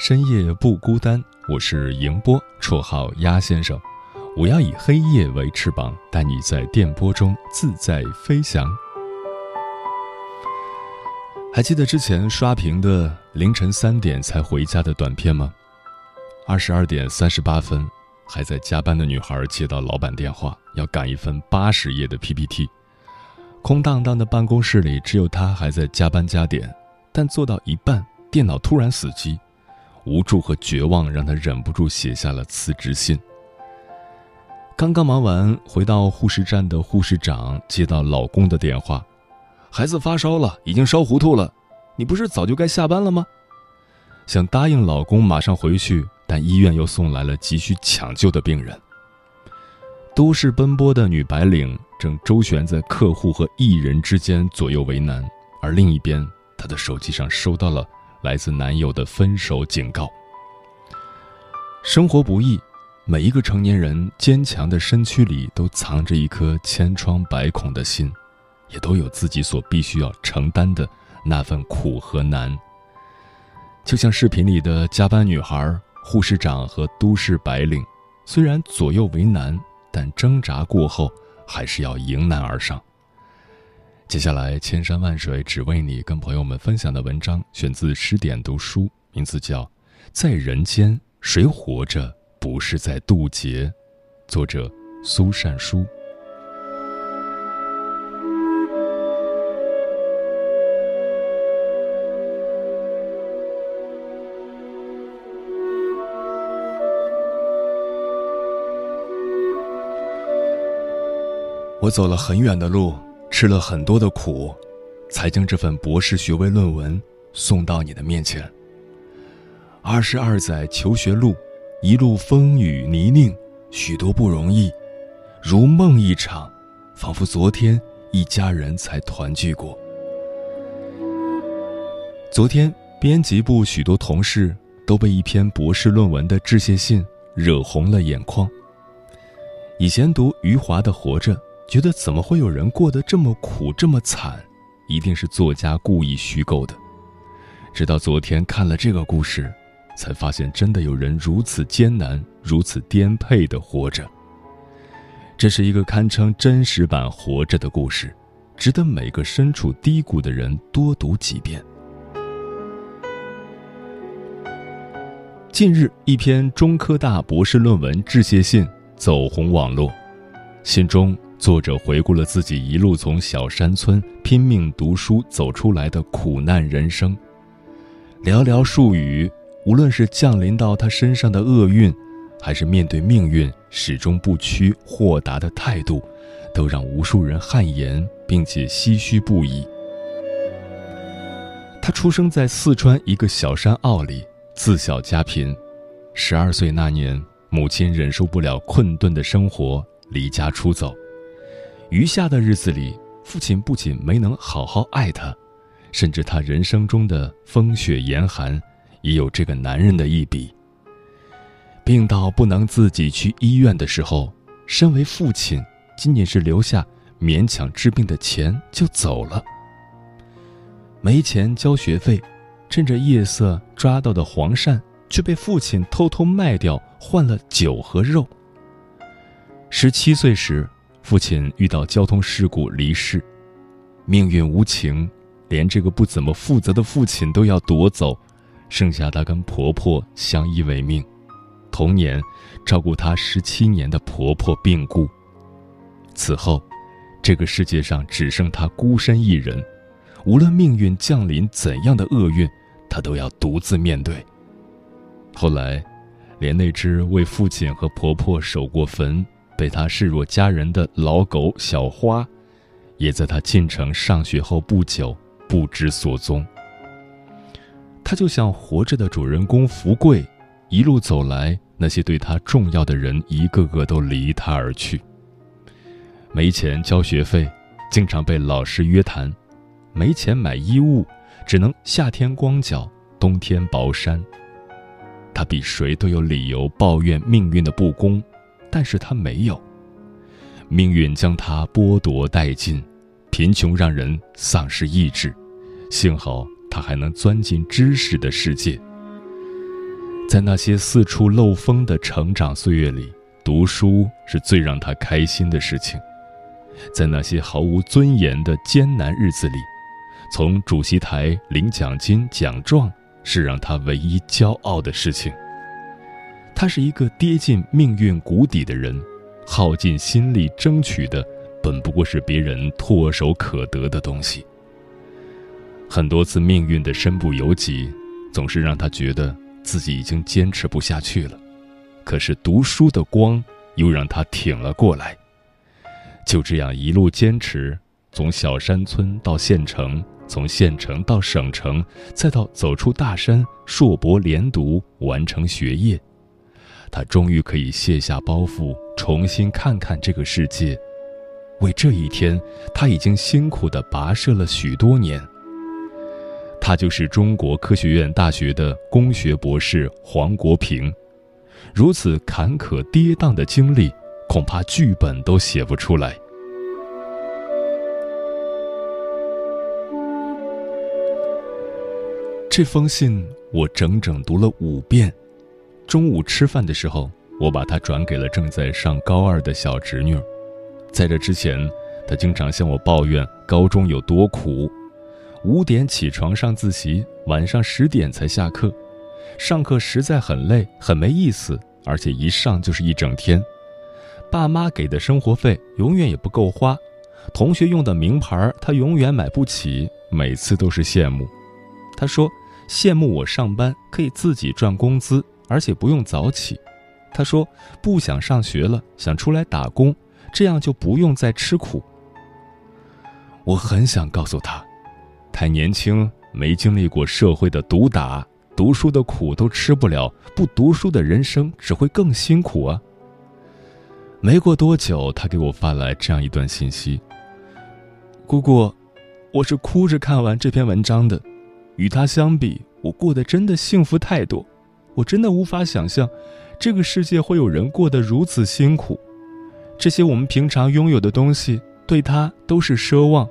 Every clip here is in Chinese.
深夜不孤单，我是迎波，绰号鸭先生。我要以黑夜为翅膀，带你在电波中自在飞翔。还记得之前刷屏的凌晨三点才回家的短片吗？二十二点三十八分，还在加班的女孩接到老板电话，要赶一份八十页的 PPT。空荡荡的办公室里，只有她还在加班加点，但做到一半，电脑突然死机。无助和绝望让她忍不住写下了辞职信。刚刚忙完，回到护士站的护士长接到老公的电话：“孩子发烧了，已经烧糊涂了，你不是早就该下班了吗？”想答应老公马上回去，但医院又送来了急需抢救的病人。都市奔波的女白领正周旋在客户和艺人之间左右为难，而另一边，她的手机上收到了。来自男友的分手警告。生活不易，每一个成年人坚强的身躯里都藏着一颗千疮百孔的心，也都有自己所必须要承担的那份苦和难。就像视频里的加班女孩、护士长和都市白领，虽然左右为难，但挣扎过后还是要迎难而上。接下来，千山万水只为你，跟朋友们分享的文章选自十点读书，名字叫《在人间谁活着不是在渡劫》，作者苏善书。我走了很远的路。吃了很多的苦，才将这份博士学位论文送到你的面前。二十二载求学路，一路风雨泥泞，许多不容易，如梦一场，仿佛昨天一家人才团聚过。昨天，编辑部许多同事都被一篇博士论文的致谢信惹红了眼眶。以前读余华的《活着》。觉得怎么会有人过得这么苦这么惨，一定是作家故意虚构的。直到昨天看了这个故事，才发现真的有人如此艰难、如此颠沛的活着。这是一个堪称真实版《活着》的故事，值得每个身处低谷的人多读几遍。近日，一篇中科大博士论文致谢信走红网络，信中。作者回顾了自己一路从小山村拼命读书走出来的苦难人生，寥寥数语，无论是降临到他身上的厄运，还是面对命运始终不屈豁达的态度，都让无数人汗颜，并且唏嘘不已。他出生在四川一个小山坳里，自小家贫，十二岁那年，母亲忍受不了困顿的生活，离家出走。余下的日子里，父亲不仅没能好好爱他，甚至他人生中的风雪严寒，也有这个男人的一笔。病到不能自己去医院的时候，身为父亲，仅仅是留下勉强治病的钱就走了。没钱交学费，趁着夜色抓到的黄鳝，却被父亲偷偷卖掉，换了酒和肉。十七岁时。父亲遇到交通事故离世，命运无情，连这个不怎么负责的父亲都要夺走，剩下她跟婆婆相依为命。同年，照顾她十七年的婆婆病故。此后，这个世界上只剩她孤身一人，无论命运降临怎样的厄运，她都要独自面对。后来，连那只为父亲和婆婆守过坟、被他视若家人的老狗小花，也在他进城上学后不久不知所踪。他就像活着的主人公福贵。一路走来，那些对他重要的人一个个都离他而去。没钱交学费，经常被老师约谈；没钱买衣物，只能夏天光脚，冬天薄衫。他比谁都有理由抱怨命运的不公，但是他没有。命运将他剥夺殆尽，贫穷让人丧失意志。幸好他还能钻进知识的世界。在那些四处漏风的成长岁月里，读书是最让他开心的事情；在那些毫无尊严的艰难日子里，从主席台领奖金奖状是让他唯一骄傲的事情。他是一个跌进命运谷底的人，耗尽心力争取的，本不过是别人唾手可得的东西。很多次命运的身不由己，总是让他觉得。自己已经坚持不下去了，可是读书的光又让他挺了过来。就这样一路坚持，从小山村到县城，从县城到省城，再到走出大山，硕博连读，完成学业，他终于可以卸下包袱，重新看看这个世界。为这一天，他已经辛苦地跋涉了许多年。他就是中国科学院大学的工学博士黄国平，如此坎坷跌宕的经历，恐怕剧本都写不出来。这封信我整整读了五遍，中午吃饭的时候，我把它转给了正在上高二的小侄女。在这之前，她经常向我抱怨高中有多苦。五点起床上自习，晚上十点才下课。上课实在很累，很没意思，而且一上就是一整天。爸妈给的生活费永远也不够花，同学用的名牌她永远买不起，每次都是羡慕。她说羡慕我上班可以自己赚工资，而且不用早起。他说不想上学了，想出来打工，这样就不用再吃苦。我很想告诉他。太年轻，没经历过社会的毒打，读书的苦都吃不了，不读书的人生只会更辛苦啊。没过多久，他给我发来这样一段信息：“姑姑，我是哭着看完这篇文章的，与他相比，我过得真的幸福太多。我真的无法想象，这个世界会有人过得如此辛苦。这些我们平常拥有的东西，对他都是奢望。”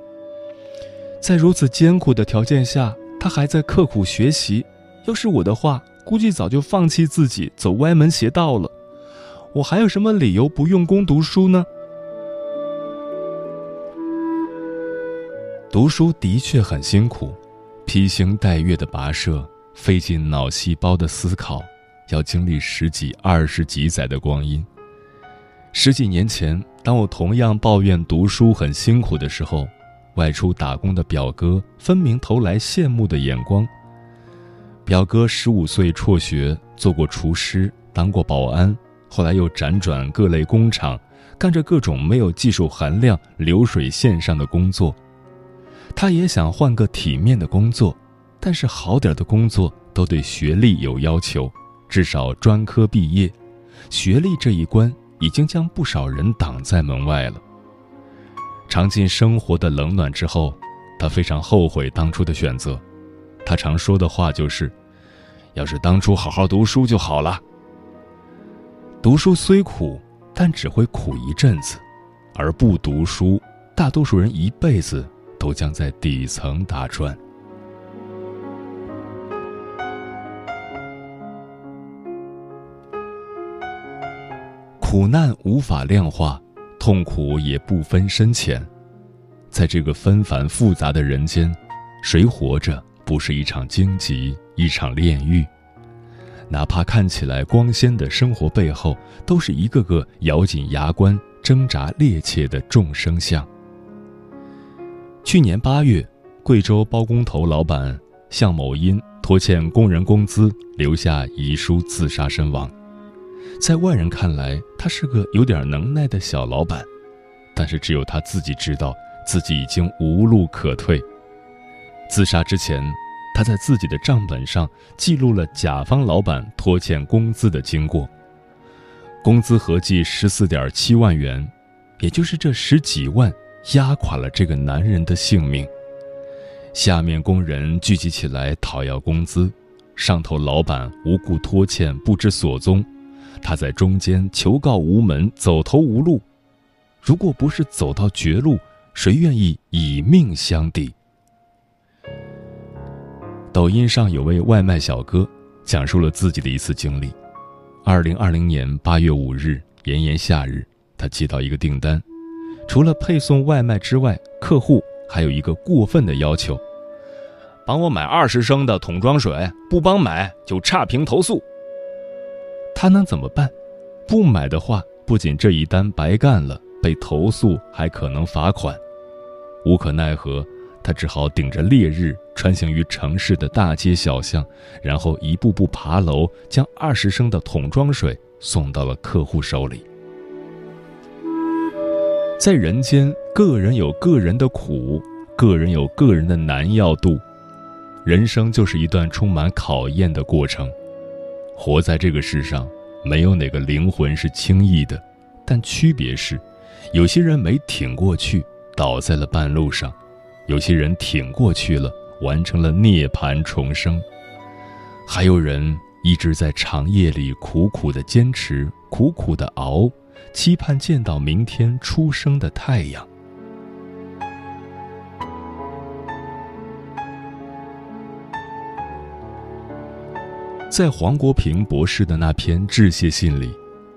在如此艰苦的条件下，他还在刻苦学习。要是我的话，估计早就放弃自己，走歪门邪道了。我还有什么理由不用功读书呢？读书的确很辛苦，披星戴月的跋涉，费尽脑细胞的思考，要经历十几、二十几载的光阴。十几年前，当我同样抱怨读书很辛苦的时候。外出打工的表哥分明投来羡慕的眼光。表哥十五岁辍学，做过厨师，当过保安，后来又辗转各类工厂，干着各种没有技术含量、流水线上的工作。他也想换个体面的工作，但是好点的工作都对学历有要求，至少专科毕业。学历这一关已经将不少人挡在门外了。尝尽生活的冷暖之后，他非常后悔当初的选择。他常说的话就是：“要是当初好好读书就好了。”读书虽苦，但只会苦一阵子；而不读书，大多数人一辈子都将在底层打转。苦难无法量化。痛苦也不分深浅，在这个纷繁复杂的人间，谁活着不是一场荆棘，一场炼狱。哪怕看起来光鲜的生活背后，都是一个个咬紧牙关、挣扎趔趄的众生相。去年八月，贵州包工头老板向某因拖欠工人工资，留下遗书自杀身亡。在外人看来，他是个有点能耐的小老板，但是只有他自己知道，自己已经无路可退。自杀之前。他在自己的账本上记录了甲方老板拖欠工资的经过，工资合计十四点七万元，也就是这十几万压垮了这个男人的性命。下面工人聚集起来讨要工资，上头老板无故拖欠不知所踪，他在中间求告无门，走投无路。如果不是走到绝路，谁愿意以命相抵？抖音上有位外卖小哥，讲述了自己的一次经历。二零二零年八月五日，炎炎夏日，他接到一个订单，除了配送外卖之外，客户还有一个过分的要求：帮我买二十升的桶装水，不帮买就差评投诉。他能怎么办？不买的话，不仅这一单白干了，被投诉还可能罚款。无可奈何。他只好顶着烈日穿行于城市的大街小巷，然后一步步爬楼，将二十升的桶装水送到了客户手里。在人间，个人有个人的苦，个人有个人的难要度。人生就是一段充满考验的过程。活在这个世上，没有哪个灵魂是轻易的，但区别是，有些人没挺过去，倒在了半路上。有些人挺过去了，完成了涅槃重生；还有人一直在长夜里苦苦的坚持，苦苦的熬，期盼见到明天初升的太阳。在黄国平博士的那篇致谢信里，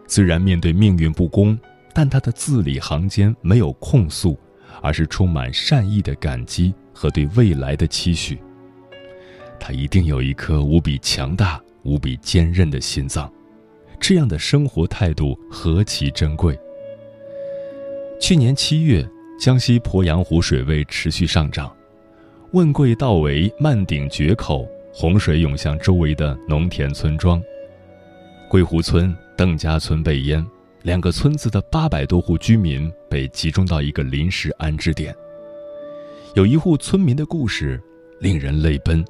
虽然面对命运不公，但他的字里行间没有控诉。而是充满善意的感激和对未来的期许。他一定有一颗无比强大、无比坚韧的心脏，这样的生活态度何其珍贵。去年七月，江西鄱阳湖水位持续上涨，问贵道为漫顶决口，洪水涌向周围的农田村庄，桂湖村、邓家村被淹。两个村子的八百多户居民被集中到一个临时安置点。有一户村民的故事令人泪奔：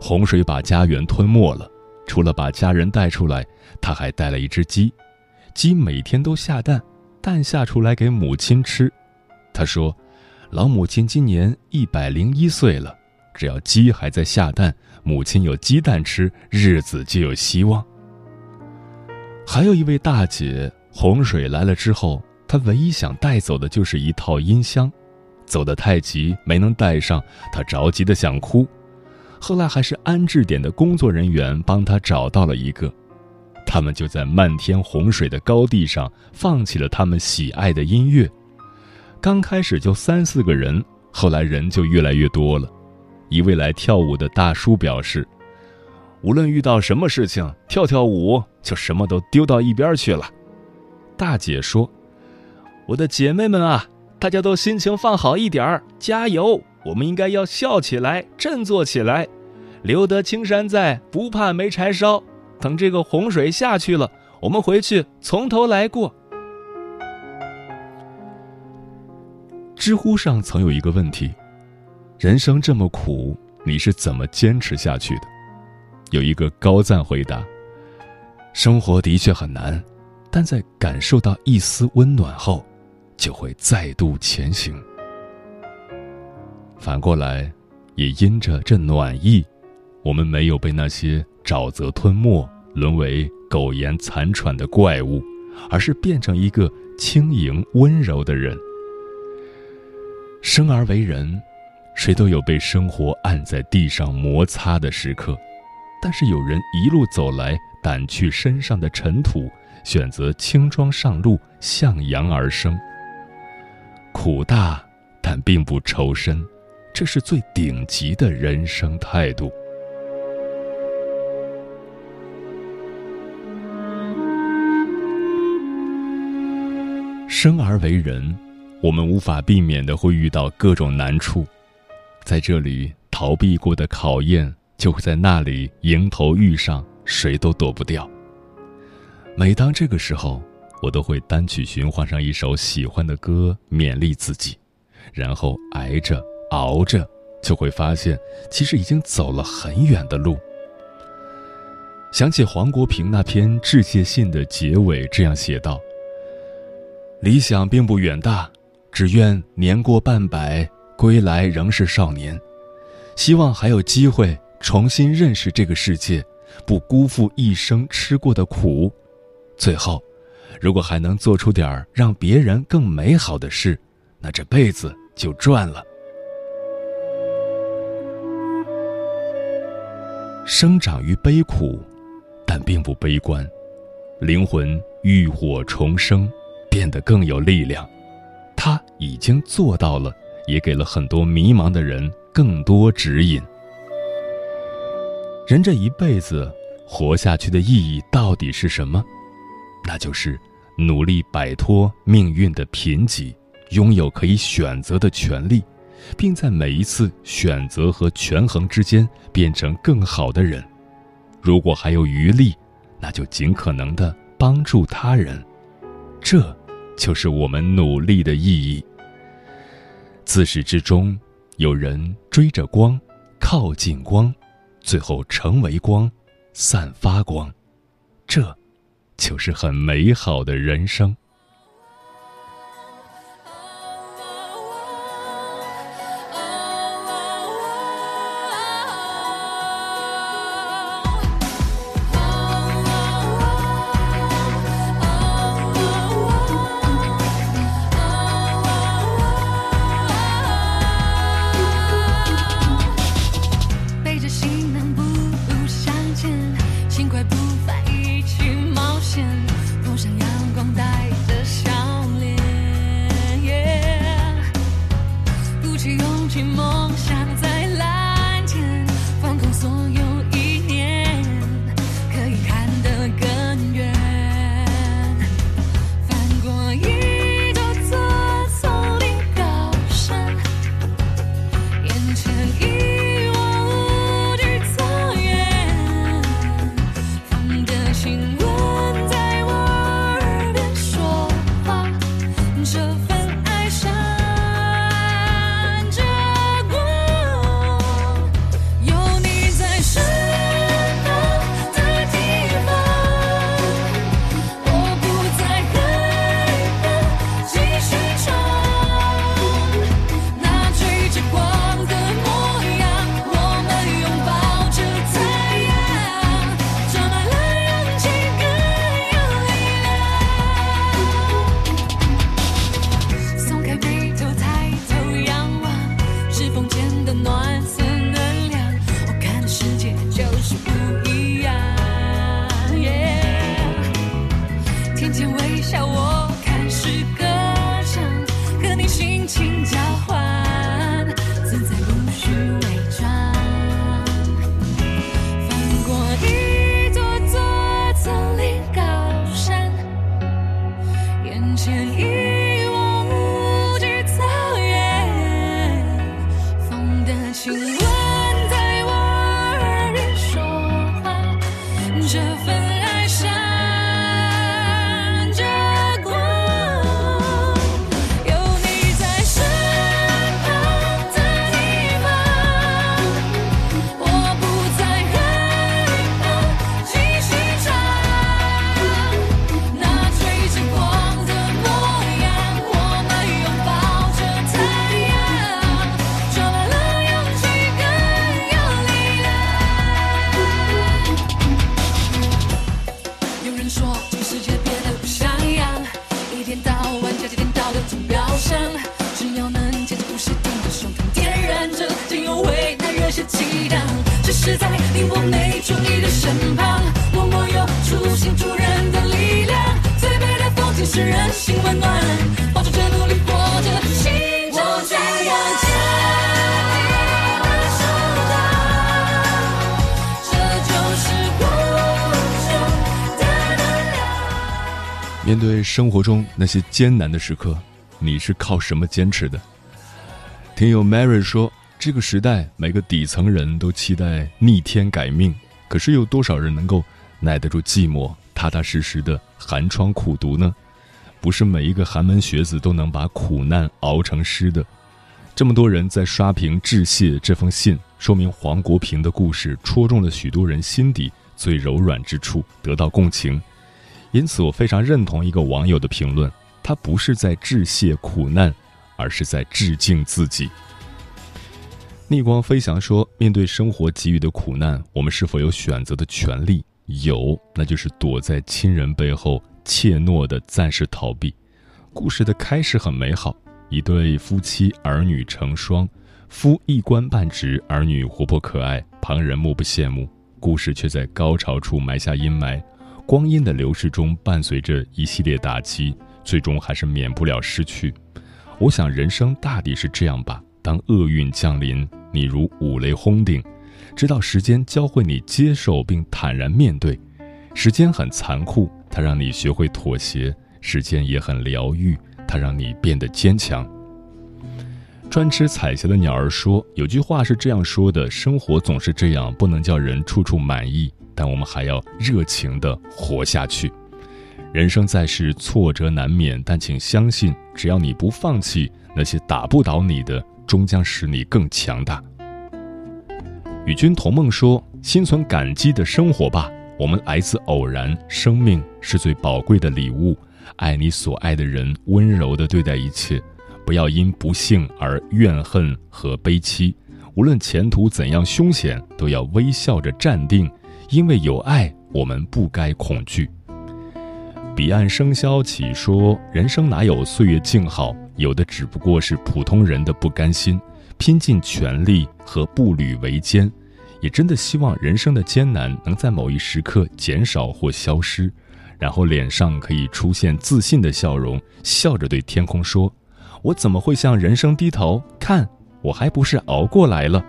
洪水把家园吞没了，除了把家人带出来，他还带了一只鸡。鸡每天都下蛋，蛋下出来给母亲吃。他说：“老母亲今年一百零一岁了，只要鸡还在下蛋，母亲有鸡蛋吃，日子就有希望。”还有一位大姐。洪水来了之后，她唯一想带走的就是一套音箱，走得太急没能带上，她着急的想哭。后来还是安置点的工作人员帮她找到了一个，他们就在漫天洪水的高地上放起了他们喜爱的音乐。刚开始就三四个人，后来人就越来越多了。一位来跳舞的大叔表示，无论遇到什么事情，跳跳舞就什么都丢到一边去了。大姐说：“我的姐妹们啊，大家都心情放好一点儿，加油！我们应该要笑起来，振作起来。留得青山在，不怕没柴烧。等这个洪水下去了，我们回去从头来过。”知乎上曾有一个问题：“人生这么苦，你是怎么坚持下去的？”有一个高赞回答：“生活的确很难。”但在感受到一丝温暖后，就会再度前行。反过来，也因着这暖意，我们没有被那些沼泽吞没，沦为苟延残喘的怪物，而是变成一个轻盈温柔的人。生而为人，谁都有被生活按在地上摩擦的时刻，但是有人一路走来，掸去身上的尘土。选择轻装上路，向阳而生。苦大，但并不愁深；这是最顶级的人生态度。生而为人，我们无法避免的会遇到各种难处，在这里逃避过的考验，就会在那里迎头遇上，谁都躲不掉。每当这个时候，我都会单曲循环上一首喜欢的歌，勉励自己，然后挨着熬着，就会发现其实已经走了很远的路。想起黄国平那篇致谢信的结尾，这样写道。理想并不远大，只愿年过半百归来仍是少年。希望还有机会重新认识这个世界，不辜负一生吃过的苦。最后，如果还能做出点让别人更美好的事，那这辈子就赚了。生长于悲苦，但并不悲观，灵魂浴火重生。变得更有力量，他已经做到了，也给了很多迷茫的人更多指引。人这一辈子活下去的意义到底是什么？那就是努力摆脱命运的贫瘠，拥有可以选择的权利，并在每一次选择和权衡之间变成更好的人。如果还有余力，那就尽可能的帮助他人。这。就是我们努力的意义。自始至终，有人追着光，靠近光，最后成为光，散发光，这，就是很美好的人生。生活中那些艰难的时刻，你是靠什么坚持的？听友 Mary 说，这个时代每个底层人都期待逆天改命，可是有多少人能够耐得住寂寞，踏踏实实的寒窗苦读呢？不是每一个寒门学子都能把苦难熬成诗的。这么多人在刷屏致谢这封信，说明黄国平的故事戳中了许多人心底最柔软之处，得到共情。因此，我非常认同一个网友的评论：他不是在致谢苦难，而是在致敬自己。逆光飞翔说：“面对生活给予的苦难，我们是否有选择的权利？有，那就是躲在亲人背后怯懦的暂时逃避。”故事的开始很美好，一对夫妻儿女成双，夫一官半职，儿女活泼可爱，旁人目不羡慕。故事却在高潮处埋下阴霾。光阴的流逝中，伴随着一系列打击，最终还是免不了失去。我想，人生大抵是这样吧：当厄运降临，你如五雷轰顶，直到时间教会你接受并坦然面对。时间很残酷，它让你学会妥协；时间也很疗愈，它让你变得坚强。专吃彩霞的鸟儿说：“有句话是这样说的：生活总是这样，不能叫人处处满意。”但我们还要热情地活下去。人生在世，挫折难免，但请相信，只要你不放弃，那些打不倒你的，终将使你更强大。与君同梦说：“心存感激的生活吧，我们来自偶然，生命是最宝贵的礼物。爱你所爱的人，温柔地对待一切，不要因不幸而怨恨和悲戚。无论前途怎样凶险，都要微笑着站定。”因为有爱，我们不该恐惧。彼岸笙箫起，说人生哪有岁月静好，有的只不过是普通人的不甘心，拼尽全力和步履维艰。也真的希望人生的艰难能在某一时刻减少或消失，然后脸上可以出现自信的笑容，笑着对天空说：“我怎么会向人生低头？看，我还不是熬过来了。”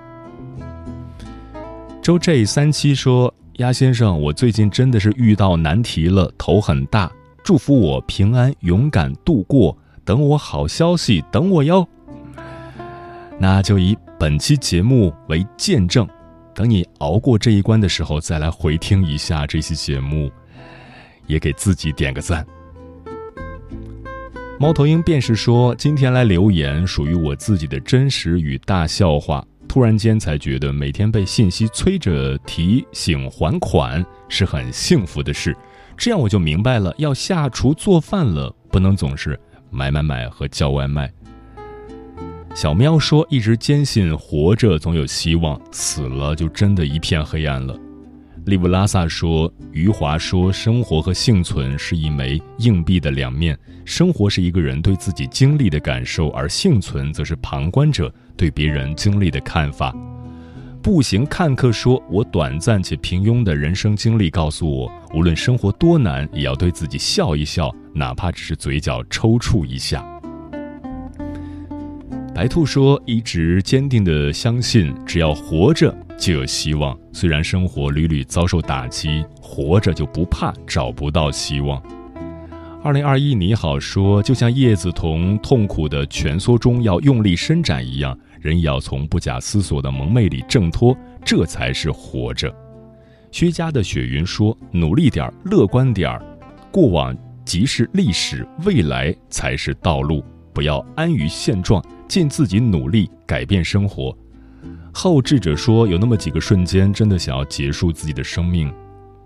周 J 三七说。鸭先生，我最近真的是遇到难题了，头很大。祝福我平安勇敢度过，等我好消息，等我哟。那就以本期节目为见证，等你熬过这一关的时候，再来回听一下这期节目，也给自己点个赞。猫头鹰便是说，今天来留言属于我自己的真实与大笑话。突然间才觉得每天被信息催着提醒还款是很幸福的事，这样我就明白了，要下厨做饭了，不能总是买买买和叫外卖。小喵说，一直坚信活着总有希望，死了就真的一片黑暗了。利布拉萨说，余华说，生活和幸存是一枚硬币的两面，生活是一个人对自己经历的感受，而幸存则是旁观者。对别人经历的看法，步行看客说：“我短暂且平庸的人生经历告诉我，无论生活多难，也要对自己笑一笑，哪怕只是嘴角抽搐一下。”白兔说：“一直坚定的相信，只要活着就有希望。虽然生活屡屡遭受打击，活着就不怕找不到希望。”二零二一，你好说，就像叶子从痛苦的蜷缩中要用力伸展一样，人也要从不假思索的蒙昧里挣脱，这才是活着。薛家的雪云说：“努力点儿，乐观点儿，过往即是历史，未来才是道路。不要安于现状，尽自己努力改变生活。”后智者说：“有那么几个瞬间，真的想要结束自己的生命，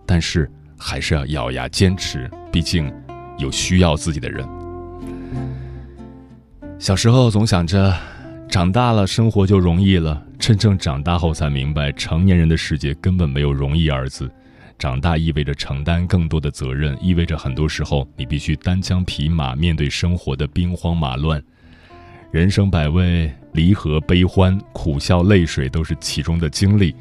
但是还是要咬牙坚持，毕竟。”有需要自己的人。小时候总想着，长大了生活就容易了。真正长大后才明白，成年人的世界根本没有“容易”二字。长大意味着承担更多的责任，意味着很多时候你必须单枪匹马面对生活的兵荒马乱。人生百味，离合悲欢，苦笑泪水都是其中的经历。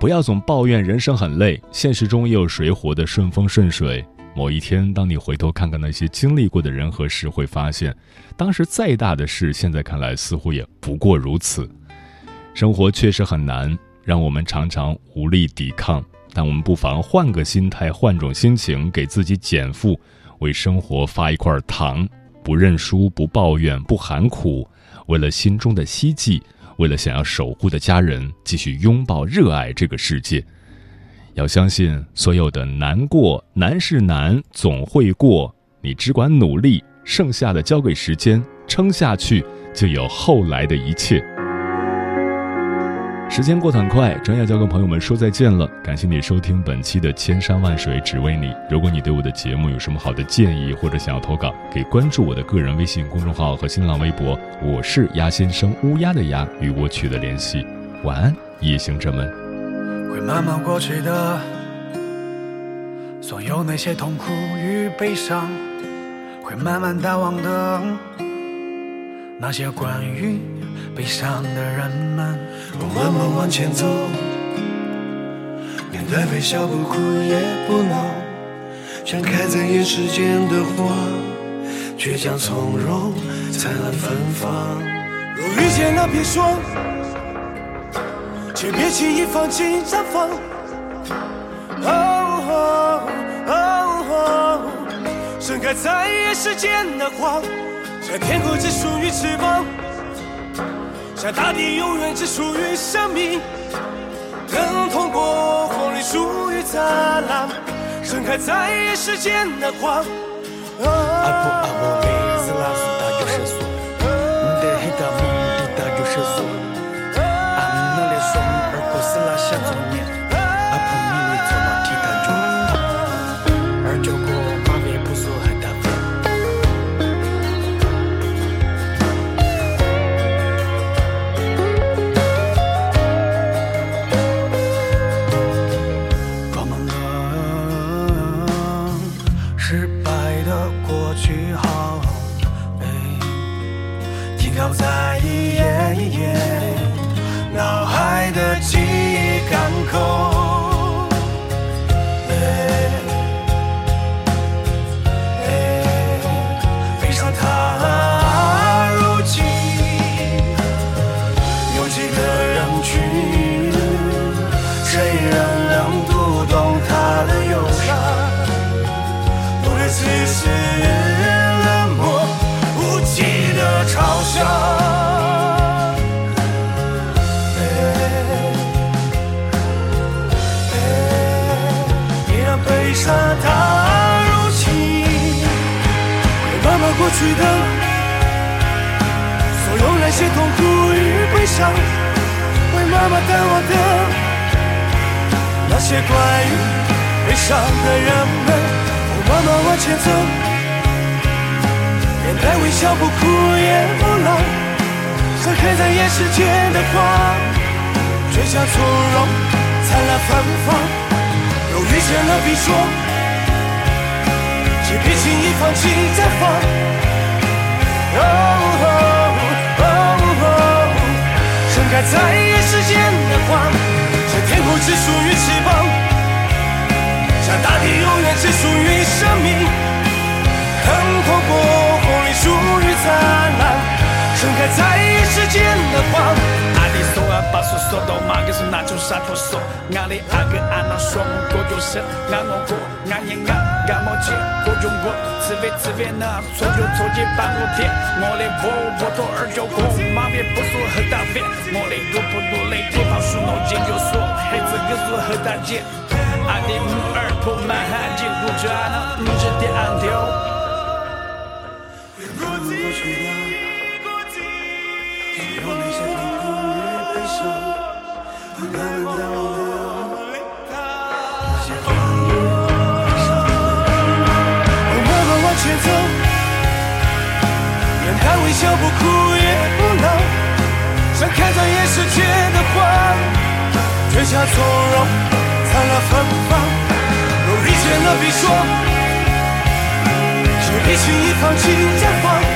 不要总抱怨人生很累，现实中也有谁活得顺风顺水。某一天，当你回头看看那些经历过的人和事，会发现，当时再大的事，现在看来似乎也不过如此。生活确实很难，让我们常常无力抵抗。但我们不妨换个心态，换种心情，给自己减负。为生活发一块糖，不认输，不抱怨，不喊苦，为了心中的希冀，为了想要守护的家人，继续拥抱、热爱这个世界。要相信，所有的难过，难是难，总会过。你只管努力，剩下的交给时间，撑下去，就有后来的一切。时间过得很快，转眼就要跟朋友们说再见了。感谢你收听本期的《千山万水只为你》。如果你对我的节目有什么好的建议，或者想要投稿，可以关注我的个人微信公众号和新浪微博，我是鸭先生乌鸦的鸭，与我取得联系。晚安，夜行者们。会慢慢过去的，所有那些痛苦与悲伤，会慢慢淡忘的，那些关于悲伤的人们。我慢慢往前走，面对微笑，不哭也不闹，像开在夜时间的花，倔强从容，灿烂芬芳。若遇见了，别说。却别轻易放弃绽放。盛开在夜时间的花，像天空只属于翅膀，像大地永远只属于生命。更通过风里属于灿烂，盛开在夜时间的花。去的，所有那些痛苦与悲伤，会慢慢淡忘的。那些关于悲伤的人们，我慢慢往前走。面带微笑，不哭也不闹，盛开在夜世间的花，倔强从容，灿烂芬芳。都遇见了，别说，且别轻易放弃绽放。哦哦哦，盛开在夜时间的花，像天空只属于翅膀，像大地永远只属于生命。看透过风里属于灿烂，盛开在夜时间的花。把所说都马给手拿出洒脱手，俺的阿哥阿那双过就是俺我过，俺也俺俺没见过中国，此为此为那错就错接半路天，我的波波托二九过，妈别不说和大飞，我的路不路累地方属脑筋就说，孩子个说和大姐，俺的母儿不满汉进不转那不知的安丢。微笑不哭也不闹，像开在夜世界的花，倔强从容，灿烂芬芳。若遇见了别说，却别轻易放弃绽放。